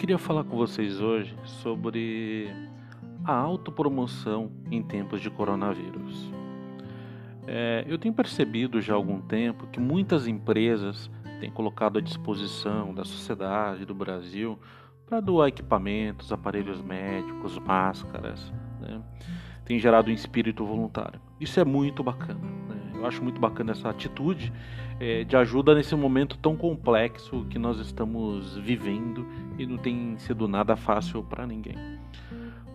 queria falar com vocês hoje sobre a autopromoção em tempos de coronavírus. É, eu tenho percebido já há algum tempo que muitas empresas têm colocado à disposição da sociedade do Brasil para doar equipamentos, aparelhos médicos, máscaras. Né? Tem gerado um espírito voluntário. Isso é muito bacana. Eu acho muito bacana essa atitude é, de ajuda nesse momento tão complexo que nós estamos vivendo e não tem sido nada fácil para ninguém.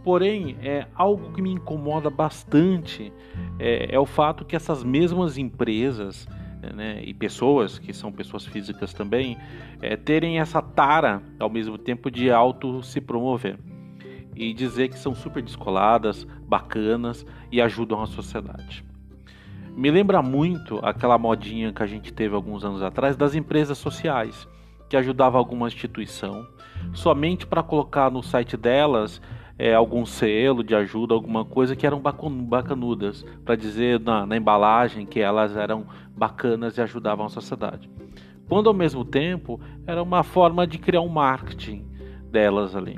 Porém, é algo que me incomoda bastante é, é o fato que essas mesmas empresas né, e pessoas que são pessoas físicas também é, terem essa tara ao mesmo tempo de auto se promover e dizer que são super descoladas, bacanas e ajudam a sociedade. Me lembra muito aquela modinha que a gente teve alguns anos atrás das empresas sociais, que ajudava alguma instituição somente para colocar no site delas é, algum selo de ajuda, alguma coisa que eram bacanudas, para dizer na, na embalagem que elas eram bacanas e ajudavam a sociedade. Quando ao mesmo tempo era uma forma de criar um marketing delas ali.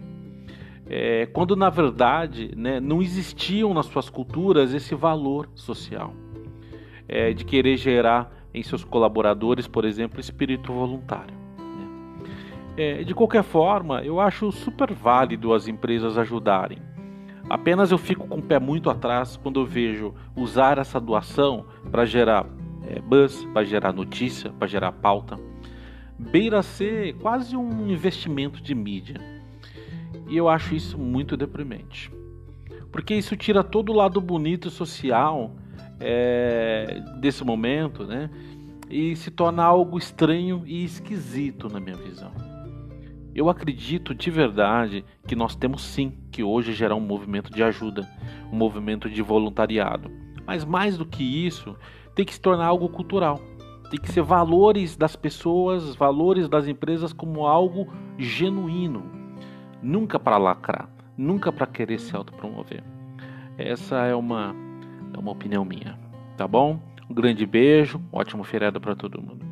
É, quando na verdade né, não existiam nas suas culturas esse valor social é, de querer gerar em seus colaboradores, por exemplo, espírito voluntário. Né? É, de qualquer forma, eu acho super válido as empresas ajudarem. Apenas eu fico com o pé muito atrás quando eu vejo usar essa doação para gerar é, buzz, para gerar notícia, para gerar pauta. Beira ser quase um investimento de mídia. E eu acho isso muito deprimente. Porque isso tira todo o lado bonito social é, desse momento, né? E se torna algo estranho e esquisito na minha visão. Eu acredito de verdade que nós temos sim que hoje gerar um movimento de ajuda, um movimento de voluntariado. Mas mais do que isso, tem que se tornar algo cultural. Tem que ser valores das pessoas, valores das empresas como algo genuíno. Nunca para lacrar, nunca para querer se autopromover. Essa é uma é uma opinião minha. Tá bom? Um grande beijo, um ótimo feriado para todo mundo.